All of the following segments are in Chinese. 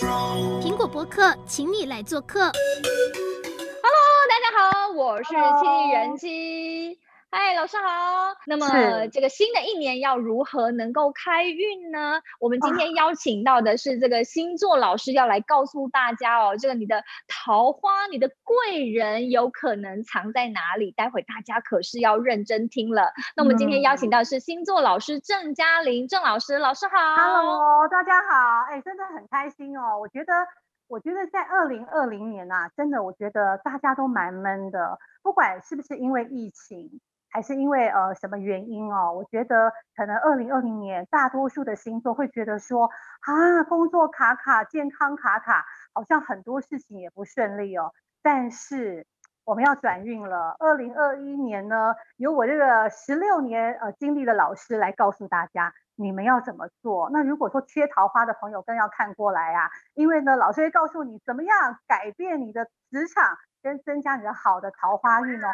苹果博客，请你来做客。Hello，大家好，我是七人妻。嗨，老师好。那么这个新的一年要如何能够开运呢？我们今天邀请到的是这个星座老师，要来告诉大家哦，这个你的桃花、你的贵人有可能藏在哪里？待会大家可是要认真听了。那我们今天邀请到的是星座老师郑嘉玲，郑老师，老师好。Hello，大家好。哎，真的很开心哦。我觉得，我觉得在二零二零年啊，真的，我觉得大家都蛮闷的，不管是不是因为疫情。还是因为呃什么原因哦？我觉得可能二零二零年大多数的星座会觉得说啊，工作卡卡，健康卡卡，好像很多事情也不顺利哦。但是我们要转运了，二零二一年呢，由我这个十六年呃经历的老师来告诉大家，你们要怎么做。那如果说缺桃花的朋友更要看过来啊，因为呢，老师会告诉你怎么样改变你的职场，跟增加你的好的桃花运哦。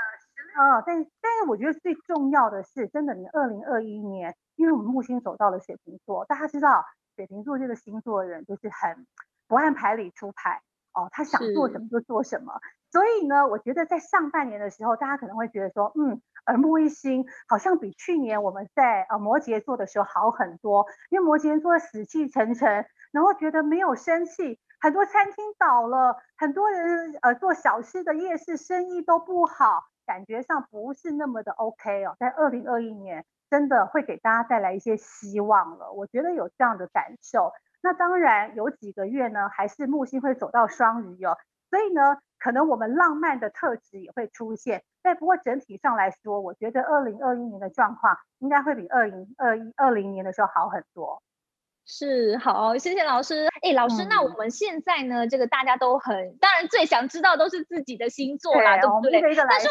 啊，但但是我觉得最重要的是，真的，你二零二一年，因为我们木星走到了水瓶座，大家知道水瓶座这个星座的人就是很不按牌理出牌哦，他想做什么就做什么。所以呢，我觉得在上半年的时候，大家可能会觉得说，嗯，耳目一新，好像比去年我们在呃摩羯座的时候好很多，因为摩羯座死气沉沉，然后觉得没有生气，很多餐厅倒了，很多人呃做小吃的夜市生意都不好。感觉上不是那么的 OK 哦，在二零二一年真的会给大家带来一些希望了，我觉得有这样的感受。那当然有几个月呢，还是木星会走到双鱼哦，所以呢，可能我们浪漫的特质也会出现。但不过整体上来说，我觉得二零二一年的状况应该会比二零二一二零年的时候好很多。是好，谢谢老师。哎，老师，嗯、那我们现在呢？这个大家都很，当然最想知道都是自己的星座啦，对，对不对？但是，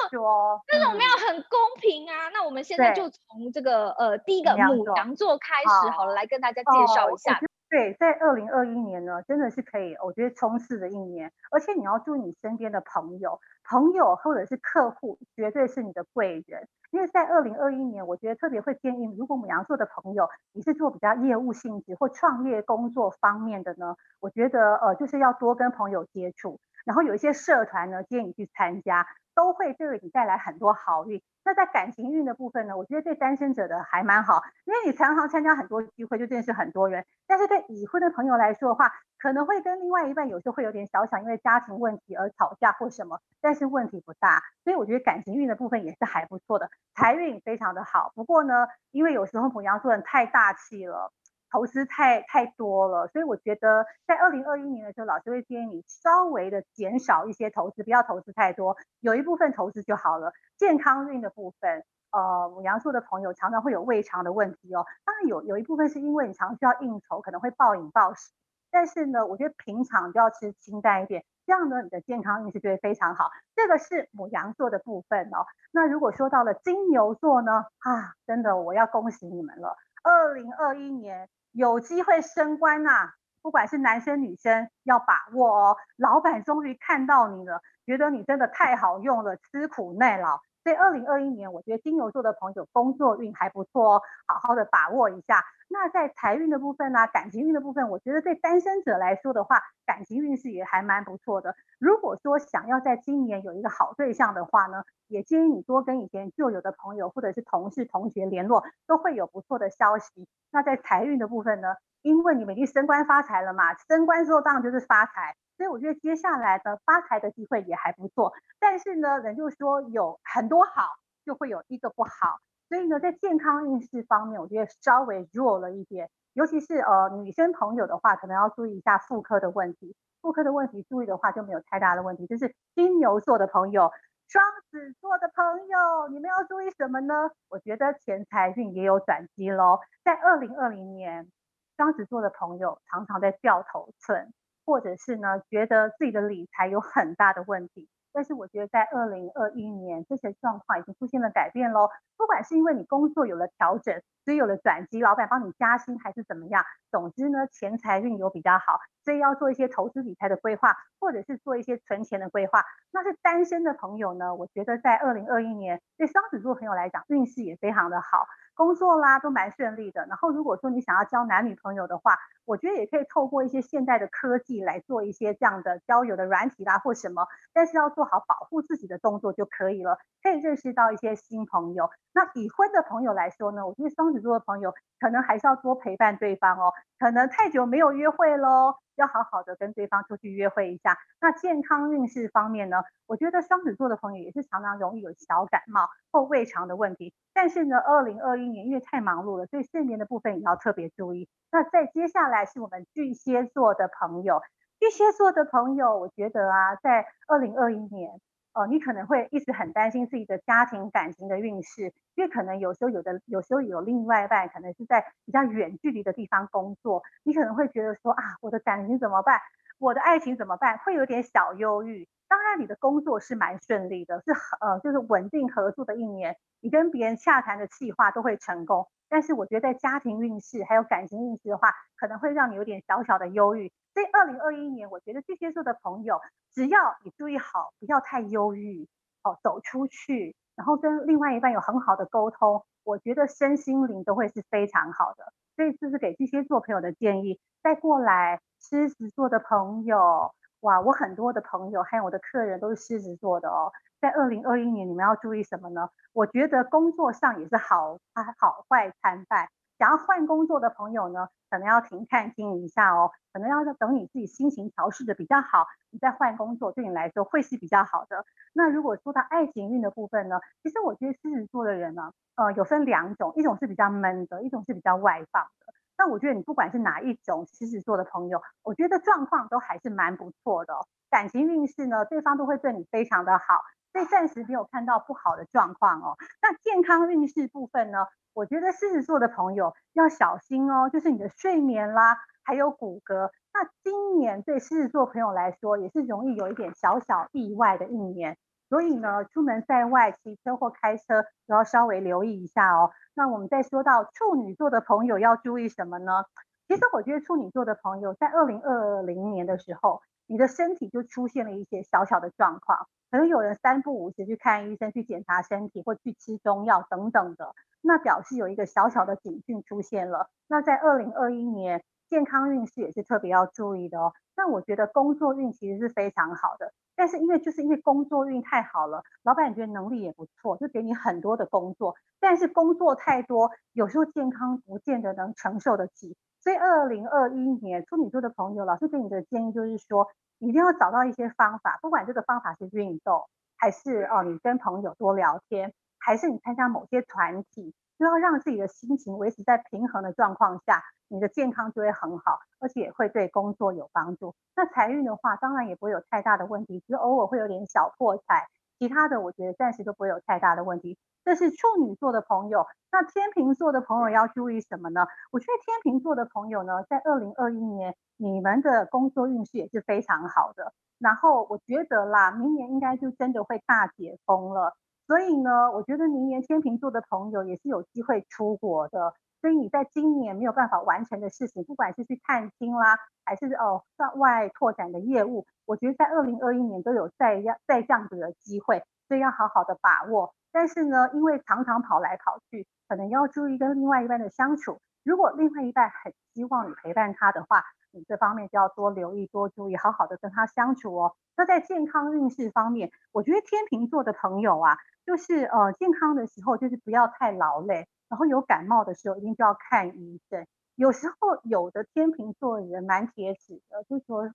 但是我们要很公平啊。嗯、那我们现在就从这个呃第一个母羊座开始好了，来跟大家介绍一下。哦、对，在二零二一年呢，真的是可以，我觉得冲刺的一年。而且你要祝你身边的朋友，朋友或者是客户，绝对是你的贵人。因为在二零二一年，我觉得特别会建议，如果牡羊座的朋友，你是做比较业务性质或创业工作方面的呢，我觉得呃就是要多跟朋友接触，然后有一些社团呢，建议你去参加。都会对你带来很多好运。那在感情运的部分呢，我觉得对单身者的还蛮好，因为你常常参加很多聚会，就认识很多人。但是对已婚的朋友来说的话，可能会跟另外一半有时候会有点小小因为家庭问题而吵架或什么，但是问题不大。所以我觉得感情运的部分也是还不错的，财运非常的好。不过呢，因为有时候牡羊座人太大气了。投资太太多了，所以我觉得在二零二一年的时候，老师会建议你稍微的减少一些投资，不要投资太多，有一部分投资就好了。健康运的部分，呃，母羊座的朋友常常会有胃肠的问题哦。当然有有一部分是因为你常需要应酬，可能会暴饮暴食。但是呢，我觉得平常就要吃清淡一点，这样呢，你的健康运势就会非常好。这个是母羊座的部分哦。那如果说到了金牛座呢，啊，真的我要恭喜你们了，二零二一年。有机会升官呐、啊，不管是男生女生，要把握哦。老板终于看到你了，觉得你真的太好用了，吃苦耐劳。所以二零二一年，我觉得金牛座的朋友工作运还不错哦，好好的把握一下。那在财运的部分呢、感情运的部分，我觉得对单身者来说的话，感情运势也还蛮不错的。如果说想要在今年有一个好对象的话呢，也建议你多跟以前旧有的朋友或者是同事同学联络，都会有不错的消息。那在财运的部分呢，因为你们已经升官发财了嘛，升官之后当然就是发财。所以我觉得接下来的发财的机会也还不错，但是呢，人就说有很多好，就会有一个不好。所以呢，在健康运势方面，我觉得稍微弱了一点，尤其是呃女生朋友的话，可能要注意一下妇科的问题。妇科的问题注意的话，就没有太大的问题。就是金牛座的朋友、双子座的朋友，你们要注意什么呢？我觉得钱财运也有转机喽。在二零二零年，双子座的朋友常常在掉头寸。或者是呢，觉得自己的理财有很大的问题，但是我觉得在二零二一年这些状况已经出现了改变喽。不管是因为你工作有了调整，所以有了转机，老板帮你加薪，还是怎么样，总之呢，钱财运有比较好，所以要做一些投资理财的规划，或者是做一些存钱的规划。那是单身的朋友呢，我觉得在二零二一年对双子座朋友来讲，运势也非常的好。工作啦都蛮顺利的。然后如果说你想要交男女朋友的话，我觉得也可以透过一些现代的科技来做一些这样的交友的软体啦或什么，但是要做好保护自己的动作就可以了，可以认识到一些新朋友。那已婚的朋友来说呢，我觉得双子座的朋友可能还是要多陪伴对方哦，可能太久没有约会喽。要好好的跟对方出去约会一下。那健康运势方面呢，我觉得双子座的朋友也是常常容易有小感冒或胃肠的问题。但是呢，二零二一年因为太忙碌了，所以睡眠的部分也要特别注意。那在接下来是我们巨蟹座的朋友，巨蟹座的朋友，我觉得啊，在二零二一年。哦，你可能会一直很担心自己的家庭感情的运势，因为可能有时候有的，有时候有另外一半可能是在比较远距离的地方工作，你可能会觉得说啊，我的感情怎么办？我的爱情怎么办？会有点小忧郁。当然，你的工作是蛮顺利的，是呃，就是稳定合作的一年，你跟别人洽谈的计划都会成功。但是我觉得在家庭运势还有感情运势的话，可能会让你有点小小的忧郁。所以二零二一年，我觉得巨蟹座的朋友，只要你注意好，不要太忧郁，哦，走出去，然后跟另外一半有很好的沟通，我觉得身心灵都会是非常好的。所以这是给巨蟹座朋友的建议。再过来，狮子座的朋友，哇，我很多的朋友还有我的客人都是狮子座的哦。在二零二一年，你们要注意什么呢？我觉得工作上也是好啊好坏参半。想要换工作的朋友呢，可能要停看听一下哦，可能要等你自己心情调试的比较好，你再换工作，对你来说会是比较好的。那如果说到爱情运的部分呢，其实我觉得狮子座的人呢，呃，有分两种，一种是比较闷的，一种是比较外放的。那我觉得你不管是哪一种狮子座的朋友，我觉得状况都还是蛮不错的。感情运势呢，对方都会对你非常的好。所以暂时没有看到不好的状况哦。那健康运势部分呢？我觉得狮子座的朋友要小心哦，就是你的睡眠啦，还有骨骼。那今年对狮子座朋友来说，也是容易有一点小小意外的一年。所以呢，出门在外骑车或开车都要稍微留意一下哦。那我们再说到处女座的朋友要注意什么呢？其实我觉得处女座的朋友在二零二零年的时候，你的身体就出现了一些小小的状况。可能有人三不五时去看医生，去检查身体或去吃中药等等的，那表示有一个小小的警讯出现了。那在二零二一年，健康运势也是特别要注意的哦。那我觉得工作运其实是非常好的，但是因为就是因为工作运太好了，老板觉得能力也不错，就给你很多的工作，但是工作太多，有时候健康不见得能承受得起。所以二零二一年处女座的朋友，老师给你的建议就是说，一定要找到一些方法，不管这个方法是运动，还是哦你跟朋友多聊天，还是你参加某些团体，就要让自己的心情维持在平衡的状况下，你的健康就会很好，而且也会对工作有帮助。那财运的话，当然也不会有太大的问题，只是偶尔会有点小破财，其他的我觉得暂时都不会有太大的问题。这是处女座的朋友，那天秤座的朋友要注意什么呢？我觉得天秤座的朋友呢，在二零二一年，你们的工作运势也是非常好的。然后我觉得啦，明年应该就真的会大解封了。所以呢，我觉得明年天秤座的朋友也是有机会出国的。所以你在今年没有办法完成的事情，不管是去探亲啦，还是哦在外拓展的业务，我觉得在二零二一年都有再要再这样子的机会，所以要好好的把握。但是呢，因为常常跑来跑去，可能要注意跟另外一半的相处。如果另外一半很希望你陪伴他的话，你这方面就要多留意、多注意，好好的跟他相处哦。那在健康运势方面，我觉得天秤座的朋友啊，就是呃健康的时候就是不要太劳累，然后有感冒的时候一定就要看医生。有时候有的天秤座的人蛮铁齿的，就说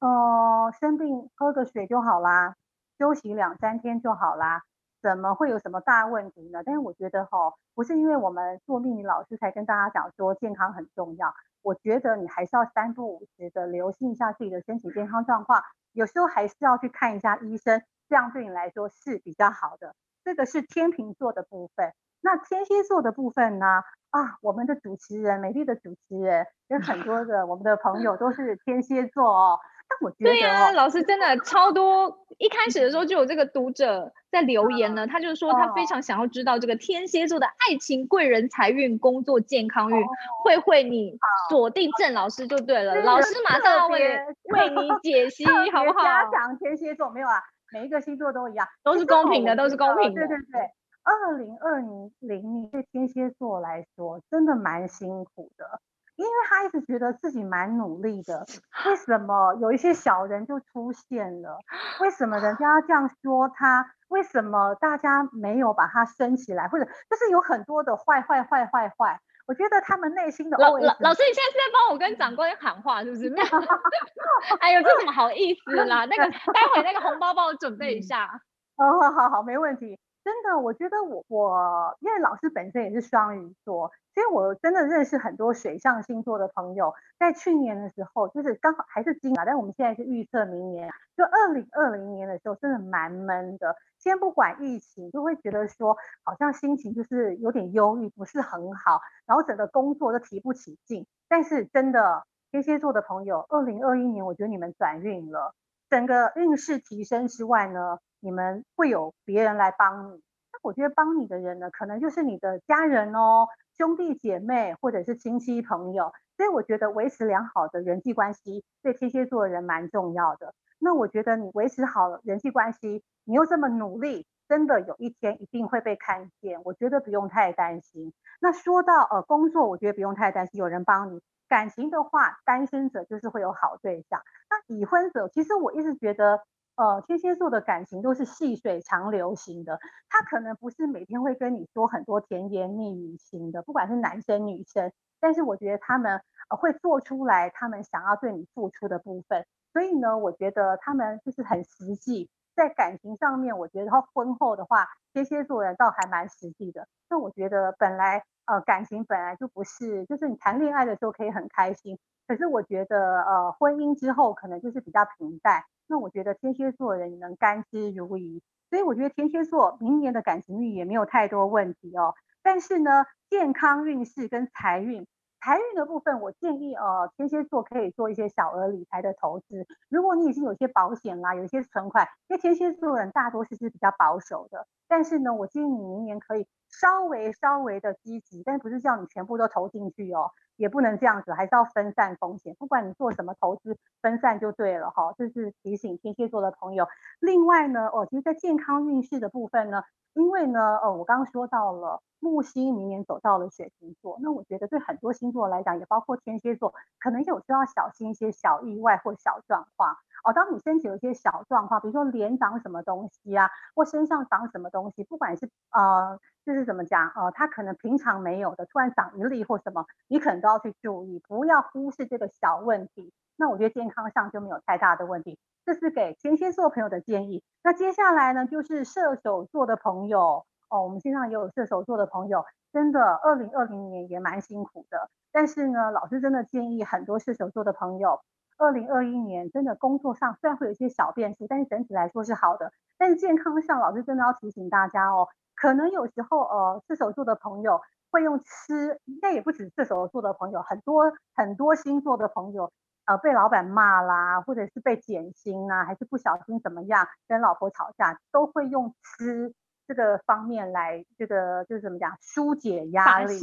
呃生病喝个水就好啦，休息两三天就好啦。怎么会有什么大问题呢？但是我觉得哈，不是因为我们做命理老师才跟大家讲说健康很重要。我觉得你还是要三不五时的留心一下自己的身体健康状况，有时候还是要去看一下医生，这样对你来说是比较好的。这个是天秤座的部分。那天蝎座的部分呢？啊，我们的主持人，美丽的主持人，跟很多 的我们的朋友都是天蝎座哦。但我觉得、哦、对呀、啊，老师真的 超多。一开始的时候就有这个读者在留言呢，他就说他非常想要知道这个天蝎座的爱情、贵人、财运、工作、健康运，慧慧你锁定郑老师就对了，老师马上要为为你解 析，好不好？讲天蝎座没有啊，每一个星座都一样，都是公平的，都是公平的。对对对。二零二零年对天蝎座来说真的蛮辛苦的，因为他一直觉得自己蛮努力的，为什么有一些小人就出现了？为什么人家要这样说他？为什么大家没有把他升起来？或者就是有很多的坏坏坏坏坏。我觉得他们内心的老老老师，你现在是在帮我跟长官喊话，是不是？哎呦，这怎么好意思啦？那个待会那个红包帮我准备一下。哦，好好好，没问题。真的，我觉得我我因为老师本身也是双鱼座，所以我真的认识很多水象星座的朋友。在去年的时候，就是刚好还是今年，但我们现在是预测明年，就二零二零年的时候，真的蛮闷的。先不管疫情，就会觉得说好像心情就是有点忧郁，不是很好，然后整个工作都提不起劲。但是真的，天蝎座的朋友，二零二一年我觉得你们转运了，整个运势提升之外呢，你们会有别人来帮你。那我觉得帮你的人呢，可能就是你的家人哦，兄弟姐妹或者是亲戚朋友。所以我觉得维持良好的人际关系，对天蝎座的人蛮重要的。那我觉得你维持好人际关系，你又这么努力，真的有一天一定会被看见。我觉得不用太担心。那说到呃工作，我觉得不用太担心，有人帮你。感情的话，单身者就是会有好对象。那已婚者，其实我一直觉得，呃天蝎座的感情都是细水长流型的，他可能不是每天会跟你说很多甜言蜜语型的，不管是男生女生。但是我觉得他们会做出来他们想要对你付出的部分。所以呢，我觉得他们就是很实际，在感情上面，我觉得他婚后的话，天蝎座人倒还蛮实际的。那我觉得本来呃感情本来就不是，就是你谈恋爱的时候可以很开心，可是我觉得呃婚姻之后可能就是比较平淡。那我觉得天蝎座人能甘之如饴，所以我觉得天蝎座明年的感情运也没有太多问题哦。但是呢，健康运势跟财运。财运的部分，我建议呃，天蝎座可以做一些小额理财的投资。如果你已经有些保险啦，有一些存款，因为天蝎座人大多数是比较保守的。但是呢，我建议你明年可以稍微稍微的积极，但不是叫你全部都投进去哦，也不能这样子，还是要分散风险。不管你做什么投资，分散就对了哈。这是提醒天蝎座的朋友。另外呢，哦，其实，在健康运势的部分呢，因为呢，呃，我刚刚说到了。木星明年走到了水瓶座，那我觉得对很多星座来讲，也包括天蝎座，可能有时候要小心一些小意外或小状况。哦，当你身体有一些小状况，比如说脸长什么东西啊，或身上长什么东西，不管是呃，就是怎么讲，呃，它可能平常没有的，突然长一粒或什么，你可能都要去注意，不要忽视这个小问题。那我觉得健康上就没有太大的问题。这是给天蝎座朋友的建议。那接下来呢，就是射手座的朋友。哦，我们线上也有射手座的朋友，真的，二零二零年也蛮辛苦的。但是呢，老师真的建议很多射手座的朋友，二零二一年真的工作上虽然会有一些小变数，但是整体来说是好的。但是健康上，老师真的要提醒大家哦，可能有时候呃，射手座的朋友会用吃，应该也不止射手座的朋友，很多很多星座的朋友，呃，被老板骂啦，或者是被减薪啊，还是不小心怎么样跟老婆吵架，都会用吃。这个方面来，这个就是怎么讲，疏解压力。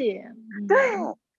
对，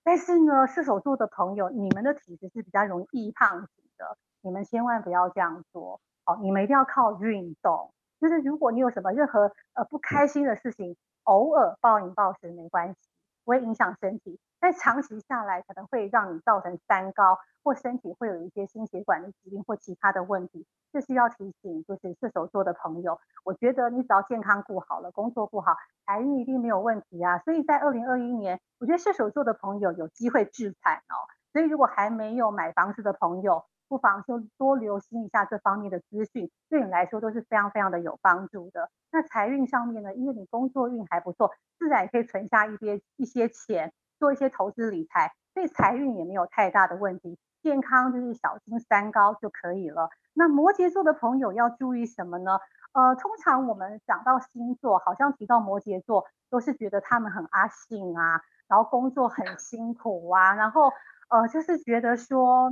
但是呢，射手座的朋友，你们的体质是比较容易易胖型的，你们千万不要这样做。哦，你们一定要靠运动。就是如果你有什么任何呃不开心的事情，偶尔暴饮暴食没关系，不会影响身体。但长期下来，可能会让你造成三高，或身体会有一些心血管的疾病或其他的问题。这是要提醒，就是射手座的朋友，我觉得你只要健康顾好了，工作顾好，财运一定没有问题啊。所以在二零二一年，我觉得射手座的朋友有机会置产哦。所以如果还没有买房子的朋友，不妨就多留心一下这方面的资讯，对你来说都是非常非常的有帮助的。那财运上面呢，因为你工作运还不错，自然也可以存下一些一些钱。做一些投资理财，对财运也没有太大的问题。健康就是小心三高就可以了。那摩羯座的朋友要注意什么呢？呃，通常我们讲到星座，好像提到摩羯座，都是觉得他们很阿信啊，然后工作很辛苦啊，然后呃，就是觉得说，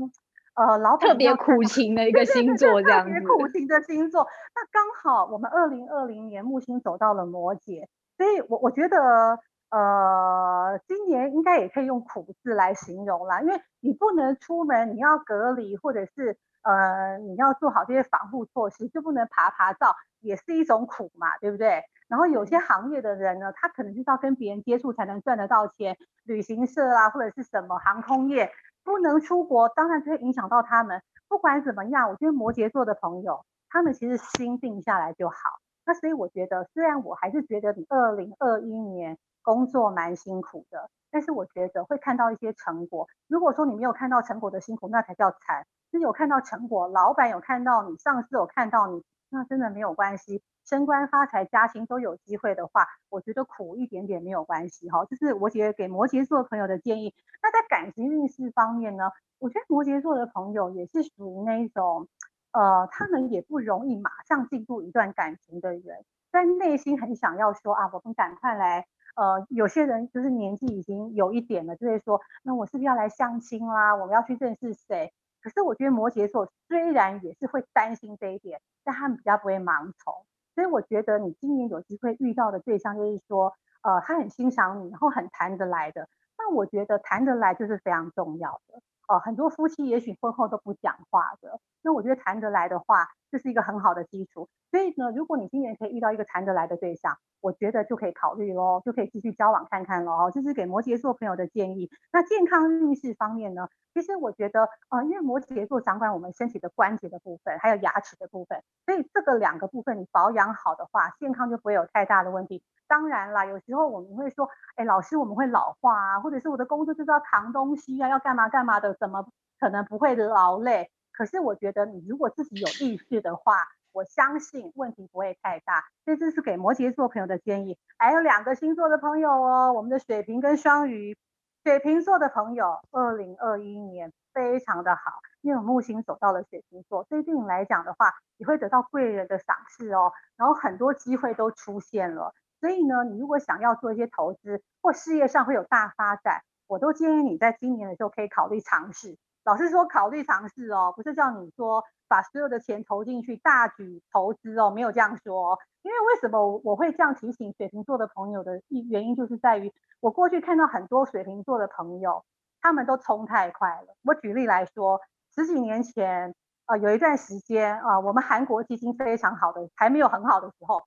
呃，老板特别苦情的一个星座这样子。特别苦情的星座。那刚好我们二零二零年木星走到了摩羯，所以我我觉得。呃，今年应该也可以用苦字来形容啦，因为你不能出门，你要隔离，或者是呃，你要做好这些防护措施，就不能爬爬照，也是一种苦嘛，对不对？然后有些行业的人呢，他可能就是要跟别人接触才能赚得到钱，旅行社啊或者是什么航空业不能出国，当然就会影响到他们。不管怎么样，我觉得摩羯座的朋友，他们其实心定下来就好。那所以我觉得，虽然我还是觉得你二零二一年工作蛮辛苦的，但是我觉得会看到一些成果。如果说你没有看到成果的辛苦，那才叫惨。是有看到成果，老板有看到你，上司有看到你，那真的没有关系。升官发财加薪都有机会的话，我觉得苦一点点没有关系哈。这是我觉得给摩羯座朋友的建议。那在感情运势方面呢，我觉得摩羯座的朋友也是属于那一种，呃，他们也不容易马上进入一段感情的人，在内心很想要说啊，我们赶快来。呃，有些人就是年纪已经有一点了，就会说，那我是不是要来相亲啦？我们要去认识谁？可是我觉得摩羯座虽然也是会担心这一点，但他们比较不会盲从。所以我觉得你今年有机会遇到的对象，就是说，呃，他很欣赏你，然后很谈得来的。那我觉得谈得来就是非常重要的。哦、很多夫妻也许婚后都不讲话的，那我觉得谈得来的话，就是一个很好的基础。所以呢，如果你今年可以遇到一个谈得来的对象，我觉得就可以考虑喽，就可以继续交往看看喽。哦，这是给摩羯座朋友的建议。那健康运势方面呢？其实我觉得，呃，因为摩羯座掌管我们身体的关节的部分，还有牙齿的部分，所以这个两个部分你保养好的话，健康就不会有太大的问题。当然啦，有时候我们会说，哎，老师我们会老化啊，或者是我的工作就是要扛东西啊，要干嘛干嘛的，怎么可能不会劳累？可是我觉得你如果自己有意识的话，我相信问题不会太大。所以这是给摩羯座朋友的建议。还有两个星座的朋友哦，我们的水瓶跟双鱼。水瓶座的朋友，二零二一年非常的好，因为木星走到了水瓶座，所以对你来讲的话，你会得到贵人的赏识哦，然后很多机会都出现了。所以呢，你如果想要做一些投资或事业上会有大发展，我都建议你在今年的时候可以考虑尝试。老实说，考虑尝试哦，不是叫你说把所有的钱投进去大举投资哦，没有这样说。因为为什么我会这样提醒水瓶座的朋友的一原因，就是在于。我过去看到很多水瓶座的朋友，他们都冲太快了。我举例来说，十几年前，呃，有一段时间啊，我们韩国基金非常好的，还没有很好的时候，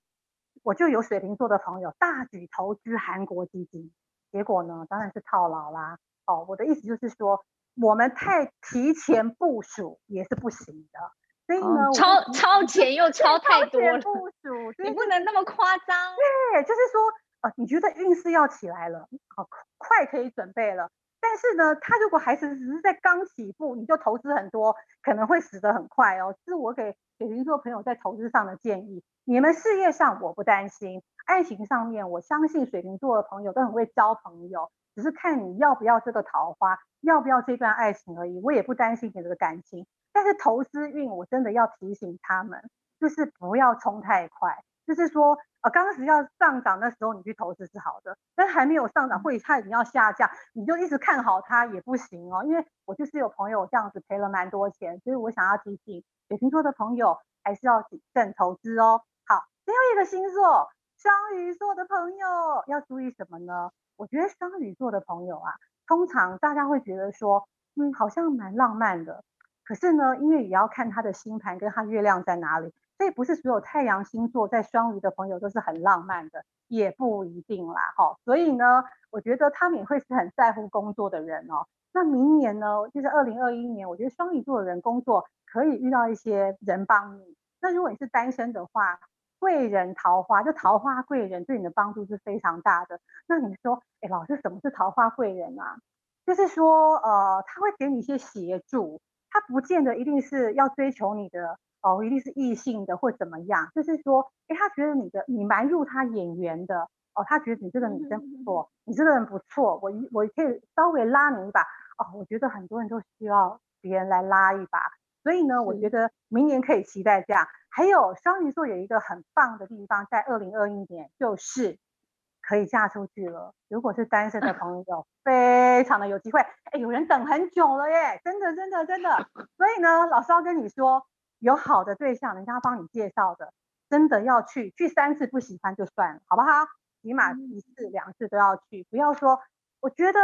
我就有水瓶座的朋友大举投资韩国基金，结果呢，当然是套牢啦。哦，我的意思就是说，我们太提前部署也是不行的。所以呢，哦，超超前又 超太多了，部署，你不能那么夸张。对，就是说。哦，你觉得运势要起来了，好快可以准备了。但是呢，他如果还是只是在刚起步，你就投资很多，可能会死得很快哦。这是我给水瓶座朋友在投资上的建议。你们事业上我不担心，爱情上面我相信水瓶座的朋友都很会交朋友，只是看你要不要这个桃花，要不要这段爱情而已。我也不担心你这个感情，但是投资运我真的要提醒他们，就是不要冲太快。就是说，呃，刚开始要上涨的时候，你去投资是好的，但还没有上涨，或者它已经要下降，你就一直看好它也不行哦。因为我就是有朋友这样子赔了蛮多钱，所以我想要提醒水瓶座的朋友，还是要谨慎投资哦。好，最后一个星座，双鱼座的朋友要注意什么呢？我觉得双鱼座的朋友啊，通常大家会觉得说，嗯，好像蛮浪漫的，可是呢，因为也要看他的星盘跟他月亮在哪里。所以不是所有太阳星座在双鱼的朋友都是很浪漫的，也不一定啦，哈。所以呢，我觉得他们也会是很在乎工作的人哦。那明年呢，就是二零二一年，我觉得双鱼座的人工作可以遇到一些人帮你。那如果你是单身的话，贵人桃花，就桃花贵人对你的帮助是非常大的。那你说，哎，老师，什么是桃花贵人啊？就是说，呃，他会给你一些协助，他不见得一定是要追求你的。哦，一定是异性的或怎么样，就是说，哎，他觉得你的你蛮入他眼缘的，哦，他觉得你这个女生不错，你这个人不错，我我可以稍微拉你一把，哦，我觉得很多人都需要别人来拉一把，所以呢，我觉得明年可以期待这样。还有双鱼座有一个很棒的地方，在二零二一年就是可以嫁出去了。如果是单身的朋友，非常的有机会。哎，有人等很久了耶，真的真的真的。所以呢，老师要跟你说。有好的对象，人家帮你介绍的，真的要去，去三次不喜欢就算了，好不好？起码一次两次都要去，不要说我觉得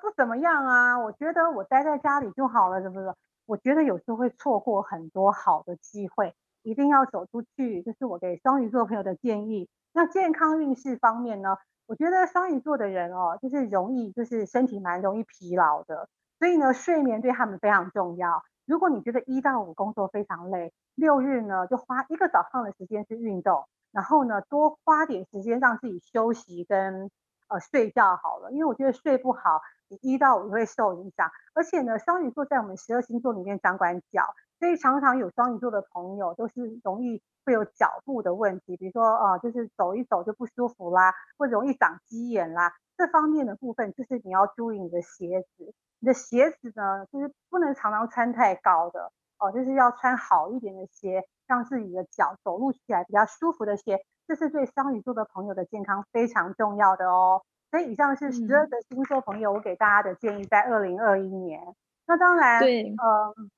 不怎么样啊，我觉得我待在家里就好了，是不是？我觉得有时候会错过很多好的机会，一定要走出去，这、就是我给双鱼座朋友的建议。那健康运势方面呢，我觉得双鱼座的人哦，就是容易就是身体蛮容易疲劳的，所以呢，睡眠对他们非常重要。如果你觉得一到五工作非常累，六日呢就花一个早上的时间去运动，然后呢多花点时间让自己休息跟呃睡觉好了，因为我觉得睡不好，你一到五会受影响。而且呢，双鱼座在我们十二星座里面掌管脚，所以常常有双鱼座的朋友都是容易会有脚部的问题，比如说呃就是走一走就不舒服啦，或者容易长鸡眼啦，这方面的部分就是你要注意你的鞋子。你的鞋子呢，就是不能常常穿太高的哦，就是要穿好一点的鞋，让自己的脚走路起来比较舒服的鞋，这是对双鱼座的朋友的健康非常重要的哦。所以以上是十二个星座朋友我给大家的建议，在二零二一年。那当然，对，嗯，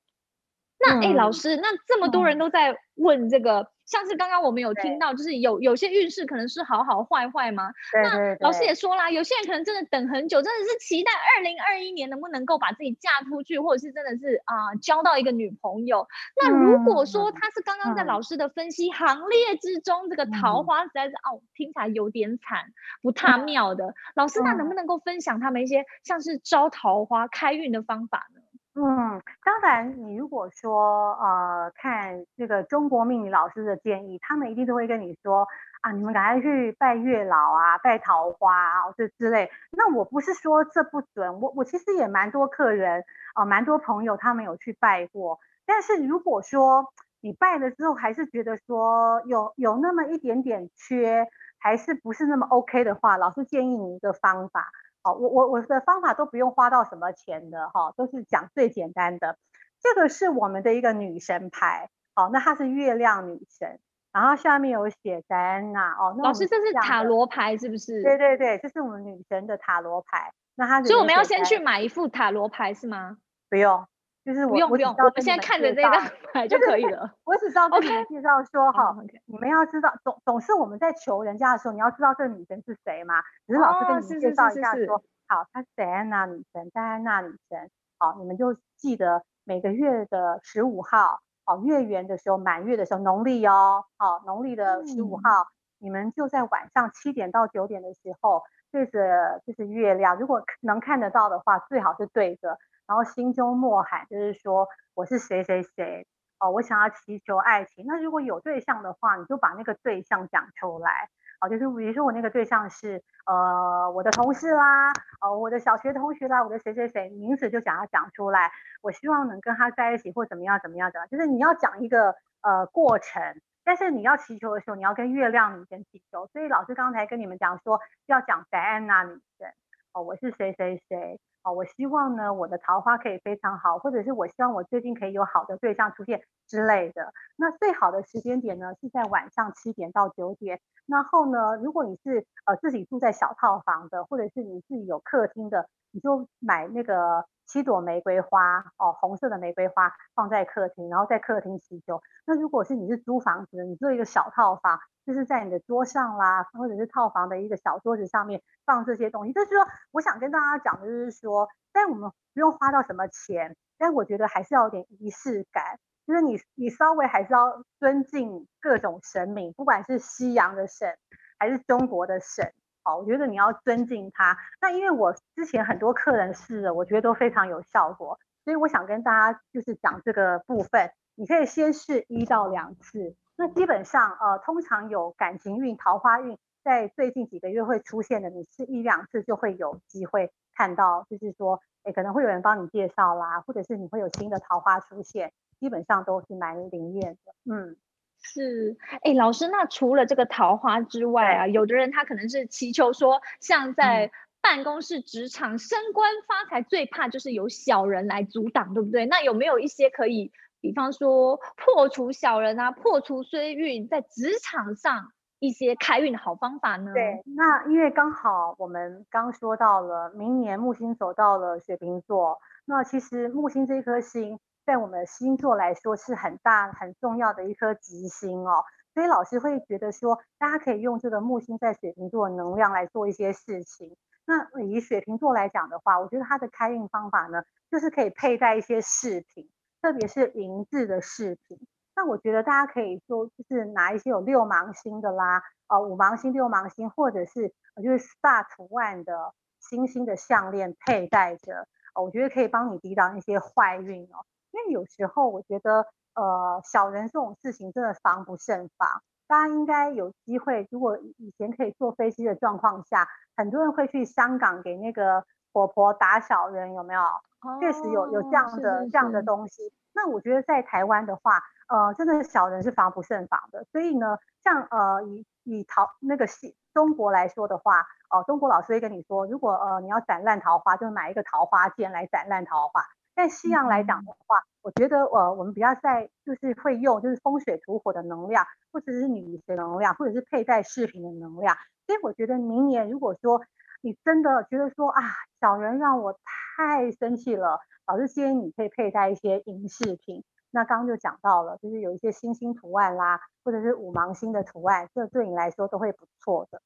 那哎、嗯，老师，那这么多人都在问这个。嗯像是刚刚我们有听到，就是有有些运势可能是好好坏坏吗？对对对。那老师也说啦，有些人可能真的等很久，真的是期待二零二一年能不能够把自己嫁出去，或者是真的是啊、呃、交到一个女朋友。那如果说他是刚刚在老师的分析行列之中，嗯、这个桃花实在是哦听起来有点惨，不太妙的。老师，那能不能够分享他们一些像是招桃花开运的方法呢？嗯，当然，你如果说呃看这个中国命理老师的建议，他们一定都会跟你说啊，你们赶快去拜月老啊，拜桃花啊，这之类。那我不是说这不准，我我其实也蛮多客人啊、蛮多朋友他们有去拜过。但是如果说你拜了之后还是觉得说有有那么一点点缺，还是不是那么 OK 的话，老师建议你一个方法。好，我我我的方法都不用花到什么钱的哈，都是讲最简单的。这个是我们的一个女神牌，好，那她是月亮女神，然后下面有写戴安娜哦。老师，这是塔罗牌是不是？对对对，这是我们女神的塔罗牌。那她所以我们要先去买一副塔罗牌是吗？不用。就是我不用不用，我们现在看着这张牌就可以了。我只知道跟你们介绍说哈你们要知道总总是我们在求人家的时候，你要知道这个女神是谁嘛。只是老师跟你们介绍一下说，哦、好，她是戴安娜女神，戴安娜女神。好，你们就记得每个月的十五号，哦，月圆的时候，满月的时候，农历哦，好，农历的十五号、嗯，你们就在晚上七点到九点的时候，对着就是月亮，如果能看得到的话，最好是对着。然后心中默喊，就是说我是谁谁谁哦，我想要祈求爱情。那如果有对象的话，你就把那个对象讲出来哦，就是比如说我那个对象是呃我的同事啦，哦我的小学同学啦，我的谁谁谁，名字就想要讲出来。我希望能跟他在一起或怎么样怎么样的，就是你要讲一个呃过程。但是你要祈求的时候，你要跟月亮女神祈求。所以老师刚才跟你们讲说要讲戴安娜女神哦，我是谁谁谁。哦，我希望呢，我的桃花可以非常好，或者是我希望我最近可以有好的对象出现之类的。那最好的时间点呢，是在晚上七点到九点。然后呢，如果你是呃自己住在小套房的，或者是你自己有客厅的，你就买那个七朵玫瑰花哦，红色的玫瑰花放在客厅，然后在客厅祈求。那如果是你是租房子的，你做一个小套房。就是在你的桌上啦，或者是套房的一个小桌子上面放这些东西。就是说，我想跟大家讲的就是说，但我们不用花到什么钱，但我觉得还是要有点仪式感。就是你，你稍微还是要尊敬各种神明，不管是西洋的神还是中国的神，好，我觉得你要尊敬他。那因为我之前很多客人试了，我觉得都非常有效果，所以我想跟大家就是讲这个部分，你可以先试一到两次。那基本上，呃，通常有感情运、桃花运，在最近几个月会出现的，你试一两次就会有机会看到，就是说，诶，可能会有人帮你介绍啦，或者是你会有新的桃花出现，基本上都是蛮灵验的。嗯，是，哎，老师，那除了这个桃花之外啊，有的人他可能是祈求说，像在办公室、职场升官发财，最怕就是有小人来阻挡，对不对？那有没有一些可以？比方说破除小人啊，破除衰运，在职场上一些开运的好方法呢？对，那因为刚好我们刚说到了明年木星走到了水瓶座，那其实木星这颗星在我们星座来说是很大很重要的一颗吉星哦，所以老师会觉得说，大家可以用这个木星在水瓶座的能量来做一些事情。那以水瓶座来讲的话，我觉得它的开运方法呢，就是可以佩戴一些饰品。特别是银质的饰品，那我觉得大家可以说，就是拿一些有六芒星的啦，呃，五芒星、六芒星，或者是就是 star 图案的星星的项链佩戴着，呃，我觉得可以帮你抵挡一些坏运哦。因为有时候我觉得，呃，小人这种事情真的防不胜防。大家应该有机会，如果以前可以坐飞机的状况下，很多人会去香港给那个婆婆打小人，有没有？哦，确实有有这样的这样的东西。那我觉得在台湾的话，呃，真的小人是防不胜防的。所以呢，像呃以以桃那个西中国来说的话，哦、呃，中国老师会跟你说，如果呃你要斩烂桃花，就买一个桃花剑来斩烂桃花。但西洋来讲的话，嗯、我觉得呃我们比较在就是会用就是风水土火的能量，或者是女神能量，或者是佩戴饰品的能量。所以我觉得明年如果说你真的觉得说啊小人让我太生气了。老师建议你可以佩戴一些银饰品，那刚刚就讲到了，就是有一些星星图案啦，或者是五芒星的图案，这对你来说都会不错的。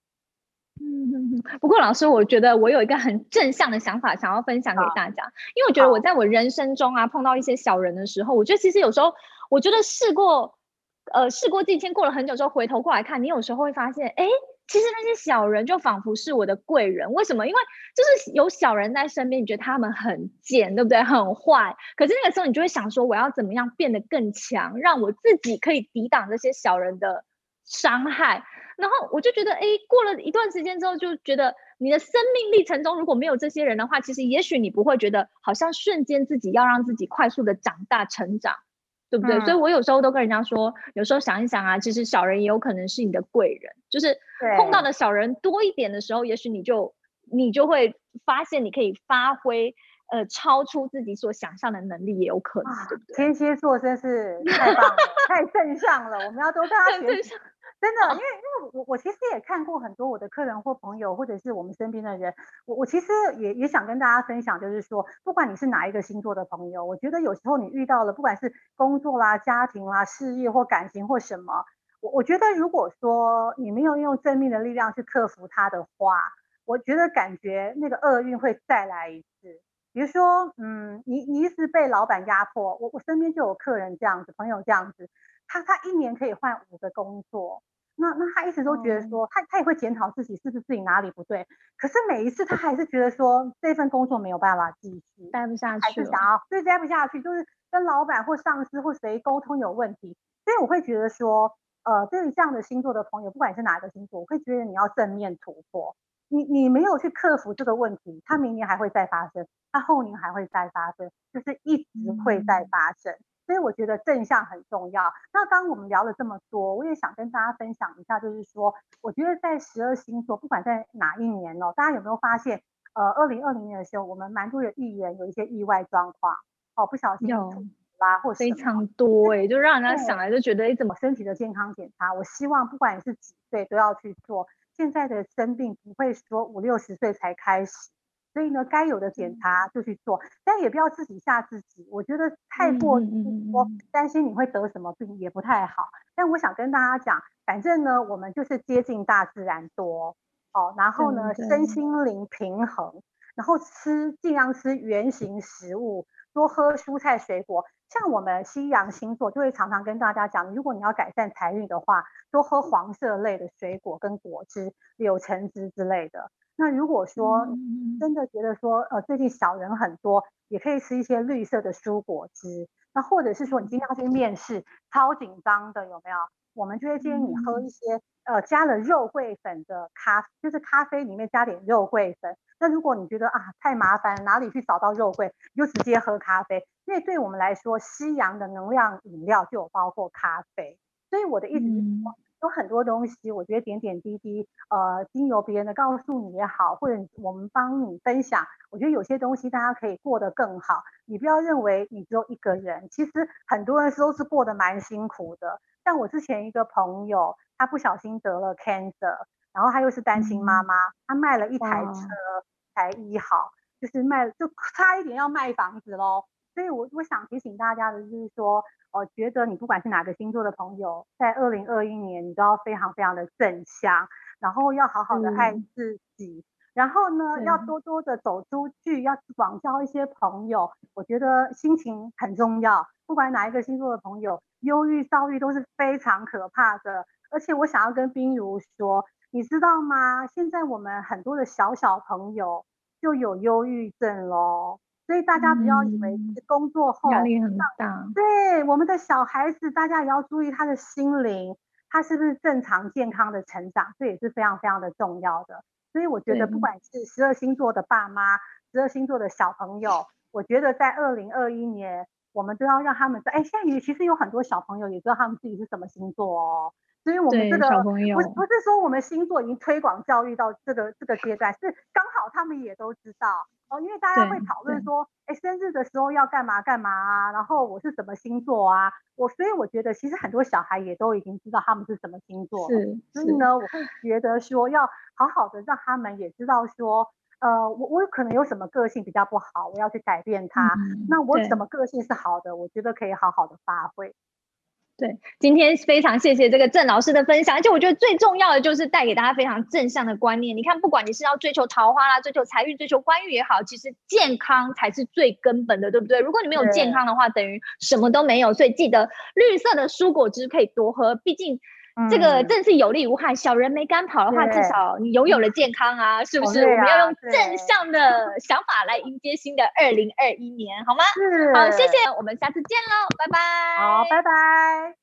嗯，不过老师，我觉得我有一个很正向的想法，想要分享给大家，因为我觉得我在我人生中啊碰到一些小人的时候，我觉得其实有时候，我觉得事过，呃，事过境迁，过了很久之后回头过来看，你有时候会发现，哎。其实那些小人就仿佛是我的贵人，为什么？因为就是有小人在身边，你觉得他们很贱，对不对？很坏。可是那个时候你就会想说，我要怎么样变得更强，让我自己可以抵挡这些小人的伤害。然后我就觉得，哎，过了一段时间之后，就觉得你的生命历程中如果没有这些人的话，其实也许你不会觉得好像瞬间自己要让自己快速的长大成长。对不对？嗯、所以我有时候都跟人家说，有时候想一想啊，其实小人也有可能是你的贵人，就是碰到的小人多一点的时候，也许你就你就会发现你可以发挥呃超出自己所想象的能力，也有可能，啊、对不对？天蝎座真是太棒了，太正向了，我们要多跟他学习。真的，因为因为我我其实也看过很多我的客人或朋友，或者是我们身边的人，我我其实也也想跟大家分享，就是说，不管你是哪一个星座的朋友，我觉得有时候你遇到了，不管是工作啦、家庭啦、事业或感情或什么，我我觉得如果说你没有用正面的力量去克服它的话，我觉得感觉那个厄运会再来一次。比如说，嗯，你你一直被老板压迫，我我身边就有客人这样子，朋友这样子，他他一年可以换五个工作。那那他一直都觉得说，他他也会检讨自己是不是自己哪里不对，可是每一次他还是觉得说这份工作没有办法继续，待不下去，还是想要对待不下去，就是跟老板或上司或谁沟通有问题，所以我会觉得说，呃，对于这样的星座的朋友，不管是哪个星座，我会觉得你要正面突破，你你没有去克服这个问题，他明年还会再发生，他后年还会再发生，就是一直会再发生。嗯所以我觉得正向很重要。那刚刚我们聊了这么多，我也想跟大家分享一下，就是说，我觉得在十二星座，不管在哪一年哦，大家有没有发现，呃，二零二零年的时候，我们蛮多的艺人有一些意外状况，哦，不小心有啦，或非常多哎、欸，就让人家想来就觉得，哎，怎么身体的健康检查？我希望不管你是几岁都要去做。现在的生病不会说五六十岁才开始。所以呢，该有的检查就去做，但也不要自己吓自己。我觉得太过于说担心你会得什么病也不太好。但我想跟大家讲，反正呢，我们就是接近大自然多哦，然后呢，身心灵平衡，然后吃尽量吃原形食物，多喝蔬菜水果。像我们西洋星座就会常常跟大家讲，如果你要改善财运的话，多喝黄色类的水果跟果汁，柳橙汁之类的。那如果说真的觉得说，呃，最近小人很多，也可以吃一些绿色的蔬果汁。那或者是说，你今天要去面试，超紧张的，有没有？我们就会建议你喝一些，呃，加了肉桂粉的咖，就是咖啡里面加点肉桂粉。那如果你觉得啊太麻烦，哪里去找到肉桂，你就直接喝咖啡。因为对我们来说，西洋的能量饮料就有包括咖啡。所以我的意思是说。有很多东西，我觉得点点滴滴，呃，经由别人的告诉你也好，或者我们帮你分享，我觉得有些东西大家可以过得更好。你不要认为你只有一个人，其实很多人都是过得蛮辛苦的。像我之前一个朋友，他不小心得了 cancer，然后他又是单亲妈妈，他卖了一台车才医好，就是卖就差一点要卖房子喽。所以我我想提醒大家的就是说，我觉得你不管是哪个星座的朋友，在二零二一年，你都要非常非常的正向，然后要好好的爱自己，然后呢，要多多的走出去，要广交一些朋友。我觉得心情很重要，不管哪一个星座的朋友，忧郁、躁郁都是非常可怕的。而且我想要跟冰如说，你知道吗？现在我们很多的小小朋友就有忧郁症咯。所以大家不要以为工作后压力很大，对我们的小孩子，大家也要注意他的心灵，他是不是正常健康的成长，这也是非常非常的重要的。所以我觉得，不管是十二星座的爸妈，十二星座的小朋友，我觉得在二零二一年，我们都要让他们在，哎，现在其实有很多小朋友也知道他们自己是什么星座哦。所以我们这个不不是说我们星座已经推广教育到这个这个阶段，是刚好他们也都知道哦，因为大家会讨论说，哎，生日的时候要干嘛干嘛啊，然后我是什么星座啊，我所以我觉得其实很多小孩也都已经知道他们是什么星座，是，所以呢，我会觉得说要。好好的让他们也知道说，呃，我我有可能有什么个性比较不好，我要去改变它。嗯、那我什么个性是好的，我觉得可以好好的发挥。对，今天非常谢谢这个郑老师的分享，而且我觉得最重要的就是带给大家非常正向的观念。你看，不管你是要追求桃花啦，追求财运，追求官运也好，其实健康才是最根本的，对不对？如果你没有健康的话，等于什么都没有。所以记得绿色的蔬果汁可以多喝，毕竟。这个正是有利无害，小人没赶跑的话，至少你拥有了健康啊，是不是？我们要用正向的想法来迎接新的二零二一年，好吗？好，谢谢，我们下次见喽，拜拜。好，拜拜。